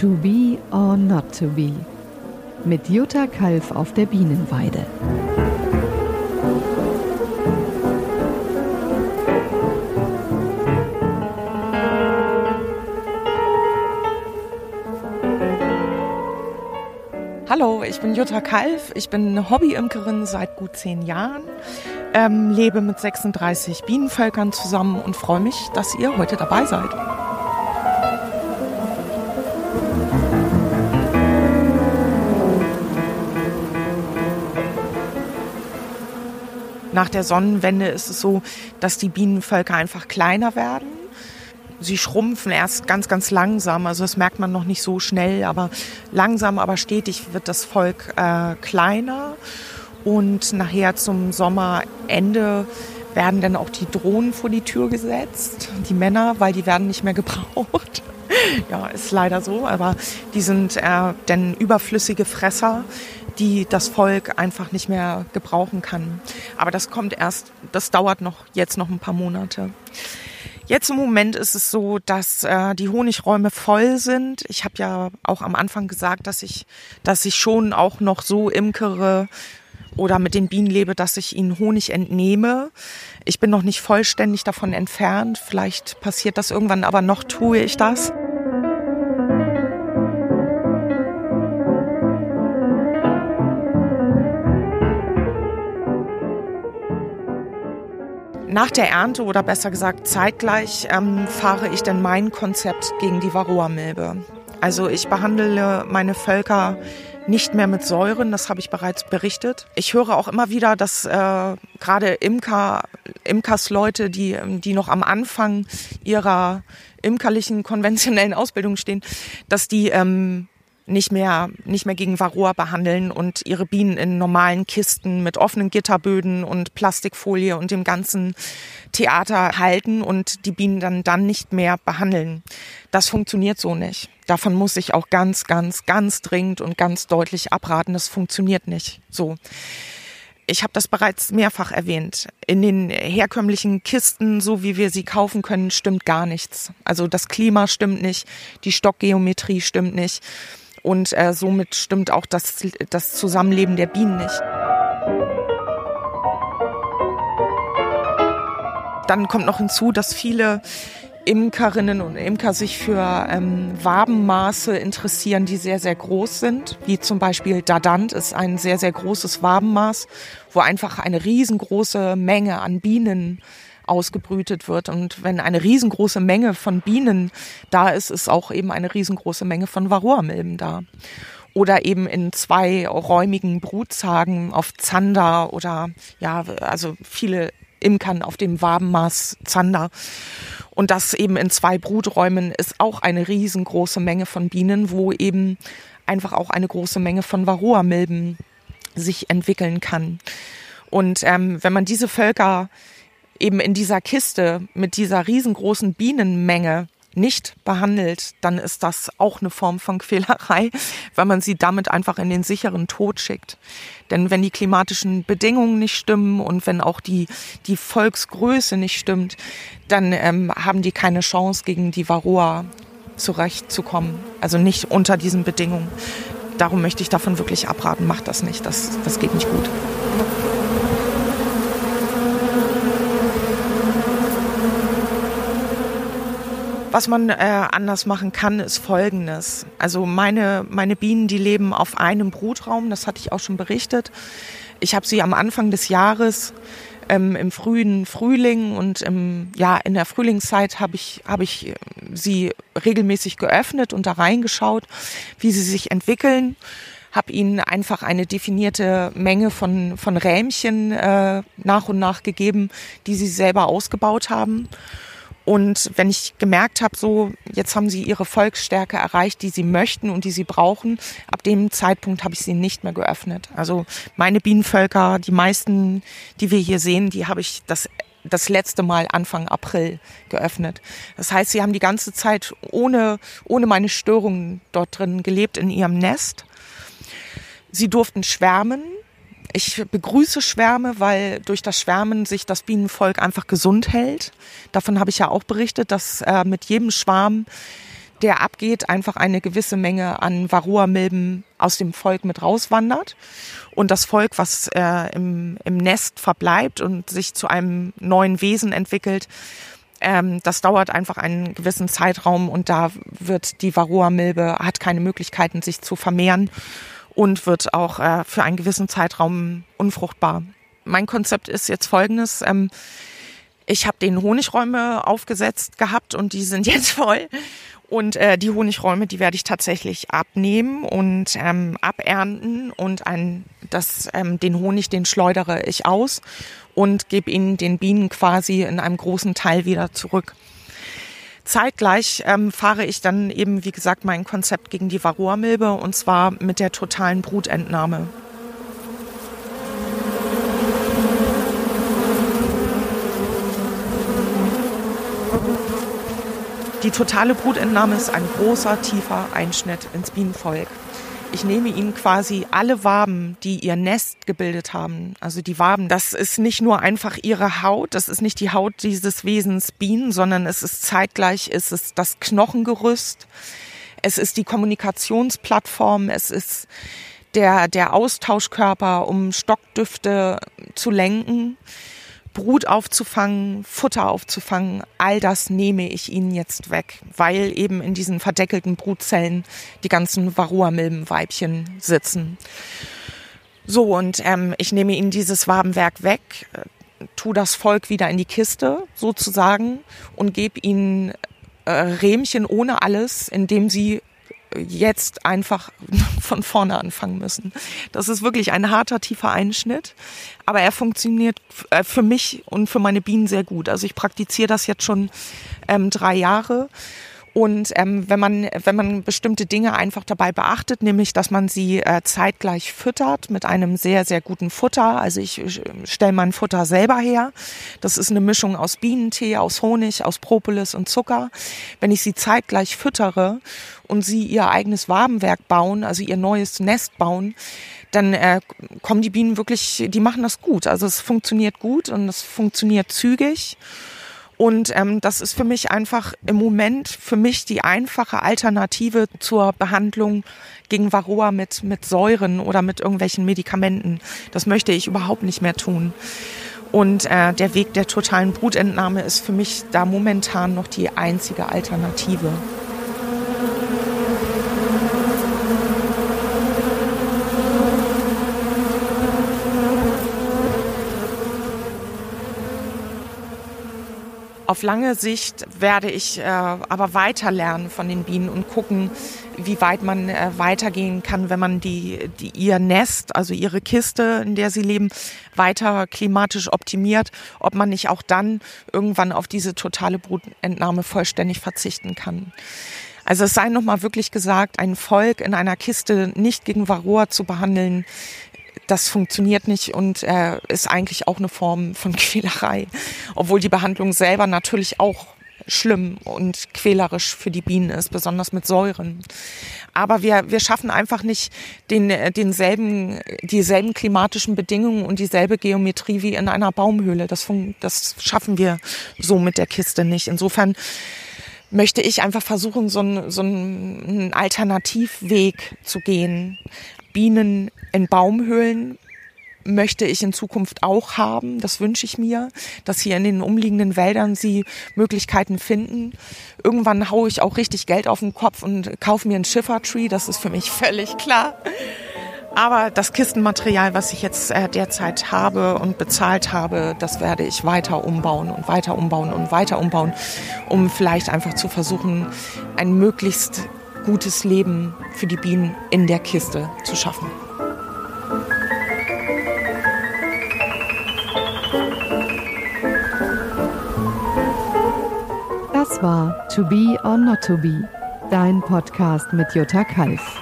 To be or not to be. Mit Jutta Kalf auf der Bienenweide. Hallo, ich bin Jutta Kalf. Ich bin Hobbyimkerin seit gut zehn Jahren, ähm, lebe mit 36 Bienenvölkern zusammen und freue mich, dass ihr heute dabei seid. Nach der Sonnenwende ist es so, dass die Bienenvölker einfach kleiner werden. Sie schrumpfen erst ganz, ganz langsam. Also das merkt man noch nicht so schnell, aber langsam, aber stetig wird das Volk äh, kleiner. Und nachher zum Sommerende werden dann auch die Drohnen vor die Tür gesetzt, die Männer, weil die werden nicht mehr gebraucht. ja, ist leider so, aber die sind äh, dann überflüssige Fresser die das Volk einfach nicht mehr gebrauchen kann. Aber das kommt erst, das dauert noch jetzt noch ein paar Monate. Jetzt im Moment ist es so, dass äh, die Honigräume voll sind. Ich habe ja auch am Anfang gesagt, dass ich, dass ich schon auch noch so imkere oder mit den Bienen lebe, dass ich ihnen Honig entnehme. Ich bin noch nicht vollständig davon entfernt. Vielleicht passiert das irgendwann, aber noch tue ich das. Nach der Ernte oder besser gesagt zeitgleich ähm, fahre ich dann mein Konzept gegen die Varroa-Milbe. Also ich behandle meine Völker nicht mehr mit Säuren, das habe ich bereits berichtet. Ich höre auch immer wieder, dass äh, gerade Imker, Imkersleute, die, die noch am Anfang ihrer imkerlichen konventionellen Ausbildung stehen, dass die ähm, nicht mehr, nicht mehr gegen Varroa behandeln und ihre Bienen in normalen Kisten mit offenen Gitterböden und Plastikfolie und dem ganzen Theater halten und die Bienen dann, dann nicht mehr behandeln. Das funktioniert so nicht. Davon muss ich auch ganz, ganz, ganz dringend und ganz deutlich abraten. Das funktioniert nicht so. Ich habe das bereits mehrfach erwähnt. In den herkömmlichen Kisten, so wie wir sie kaufen können, stimmt gar nichts. Also das Klima stimmt nicht, die Stockgeometrie stimmt nicht und äh, somit stimmt auch das, das Zusammenleben der Bienen nicht. Dann kommt noch hinzu, dass viele Imkerinnen und Imker sich für ähm, Wabenmaße interessieren, die sehr, sehr groß sind. Wie zum Beispiel Dadant ist ein sehr, sehr großes Wabenmaß, wo einfach eine riesengroße Menge an Bienen ausgebrütet wird. Und wenn eine riesengroße Menge von Bienen da ist, ist auch eben eine riesengroße Menge von Varroamilben da. Oder eben in zwei räumigen Brutzagen auf Zander oder ja, also viele Imkern auf dem Wabenmaß Zander. Und das eben in zwei Bruträumen ist auch eine riesengroße Menge von Bienen, wo eben einfach auch eine große Menge von Varroamilben sich entwickeln kann. Und ähm, wenn man diese Völker eben in dieser Kiste mit dieser riesengroßen Bienenmenge nicht behandelt, dann ist das auch eine Form von Quälerei, weil man sie damit einfach in den sicheren Tod schickt. Denn wenn die klimatischen Bedingungen nicht stimmen und wenn auch die, die Volksgröße nicht stimmt, dann ähm, haben die keine Chance, gegen die Varroa zurechtzukommen. Also nicht unter diesen Bedingungen. Darum möchte ich davon wirklich abraten. Macht das nicht. Das, das geht nicht gut. Was man äh, anders machen kann, ist Folgendes. Also meine, meine Bienen, die leben auf einem Brutraum, das hatte ich auch schon berichtet. Ich habe sie am Anfang des Jahres ähm, im frühen Frühling und im, ja, in der Frühlingszeit habe ich, hab ich sie regelmäßig geöffnet und da reingeschaut, wie sie sich entwickeln habe ihnen einfach eine definierte Menge von, von Rähmchen äh, nach und nach gegeben, die sie selber ausgebaut haben. Und wenn ich gemerkt habe, so jetzt haben sie ihre Volksstärke erreicht, die sie möchten und die sie brauchen, ab dem Zeitpunkt habe ich sie nicht mehr geöffnet. Also meine Bienenvölker, die meisten, die wir hier sehen, die habe ich das das letzte Mal Anfang April geöffnet. Das heißt, sie haben die ganze Zeit ohne, ohne meine Störungen dort drin gelebt in ihrem Nest. Sie durften schwärmen, ich begrüße Schwärme, weil durch das Schwärmen sich das Bienenvolk einfach gesund hält. Davon habe ich ja auch berichtet, dass äh, mit jedem Schwarm der abgeht, einfach eine gewisse Menge an Varroa-Milben aus dem Volk mit rauswandert. Und das Volk, was äh, im, im Nest verbleibt und sich zu einem neuen Wesen entwickelt, ähm, das dauert einfach einen gewissen Zeitraum und da wird die Varroa-Milbe, hat keine Möglichkeiten, sich zu vermehren und wird auch äh, für einen gewissen Zeitraum unfruchtbar. Mein Konzept ist jetzt folgendes. Ähm, ich habe den Honigräume aufgesetzt gehabt und die sind jetzt voll. Und äh, die Honigräume, die werde ich tatsächlich abnehmen und ähm, abernten und ein, das, ähm, den Honig, den schleudere ich aus und gebe ihn den Bienen quasi in einem großen Teil wieder zurück. Zeitgleich ähm, fahre ich dann eben, wie gesagt, mein Konzept gegen die Varroa-Milbe und zwar mit der totalen Brutentnahme. Die totale Brutentnahme ist ein großer, tiefer Einschnitt ins Bienenvolk. Ich nehme ihnen quasi alle Waben, die ihr Nest gebildet haben. Also die Waben, das ist nicht nur einfach ihre Haut, das ist nicht die Haut dieses Wesens Bienen, sondern es ist zeitgleich, es ist das Knochengerüst, es ist die Kommunikationsplattform, es ist der, der Austauschkörper, um Stockdüfte zu lenken. Brut aufzufangen, Futter aufzufangen, all das nehme ich ihnen jetzt weg, weil eben in diesen verdeckelten Brutzellen die ganzen Varroa-Milbenweibchen sitzen. So, und ähm, ich nehme ihnen dieses Wabenwerk weg, äh, tu das Volk wieder in die Kiste sozusagen und gebe ihnen äh, Rähmchen ohne alles, indem sie jetzt einfach von vorne anfangen müssen. Das ist wirklich ein harter, tiefer Einschnitt, aber er funktioniert äh, für mich und für meine Bienen sehr gut. Also ich praktiziere das jetzt schon ähm, drei Jahre und ähm, wenn man wenn man bestimmte Dinge einfach dabei beachtet, nämlich dass man sie äh, zeitgleich füttert mit einem sehr sehr guten Futter. Also ich, ich stelle mein Futter selber her. Das ist eine Mischung aus Bienentee, aus Honig, aus Propolis und Zucker. Wenn ich sie zeitgleich füttere und sie ihr eigenes Wabenwerk bauen, also ihr neues Nest bauen, dann äh, kommen die Bienen wirklich, die machen das gut. Also es funktioniert gut und es funktioniert zügig. Und ähm, das ist für mich einfach im Moment für mich die einfache Alternative zur Behandlung gegen Varroa mit, mit Säuren oder mit irgendwelchen Medikamenten. Das möchte ich überhaupt nicht mehr tun. Und äh, der Weg der totalen Brutentnahme ist für mich da momentan noch die einzige Alternative. Auf lange Sicht werde ich äh, aber weiter lernen von den Bienen und gucken, wie weit man äh, weitergehen kann, wenn man die, die ihr Nest, also ihre Kiste, in der sie leben, weiter klimatisch optimiert, ob man nicht auch dann irgendwann auf diese totale Brutentnahme vollständig verzichten kann. Also es sei nochmal wirklich gesagt, ein Volk in einer Kiste nicht gegen Varroa zu behandeln, das funktioniert nicht und äh, ist eigentlich auch eine Form von Quälerei. Obwohl die Behandlung selber natürlich auch schlimm und quälerisch für die Bienen ist, besonders mit Säuren. Aber wir, wir schaffen einfach nicht den, denselben, dieselben klimatischen Bedingungen und dieselbe Geometrie wie in einer Baumhöhle. Das, das schaffen wir so mit der Kiste nicht. Insofern möchte ich einfach versuchen, so, ein, so einen Alternativweg zu gehen. Bienen in Baumhöhlen möchte ich in Zukunft auch haben. Das wünsche ich mir, dass hier in den umliegenden Wäldern sie Möglichkeiten finden. Irgendwann haue ich auch richtig Geld auf den Kopf und kaufe mir ein Schiffertree. Das ist für mich völlig klar. Aber das Kistenmaterial, was ich jetzt äh, derzeit habe und bezahlt habe, das werde ich weiter umbauen und weiter umbauen und weiter umbauen, um vielleicht einfach zu versuchen, ein möglichst gutes Leben für die Bienen in der Kiste zu schaffen. Das war To Be or Not to Be, dein Podcast mit Jutta Kalf.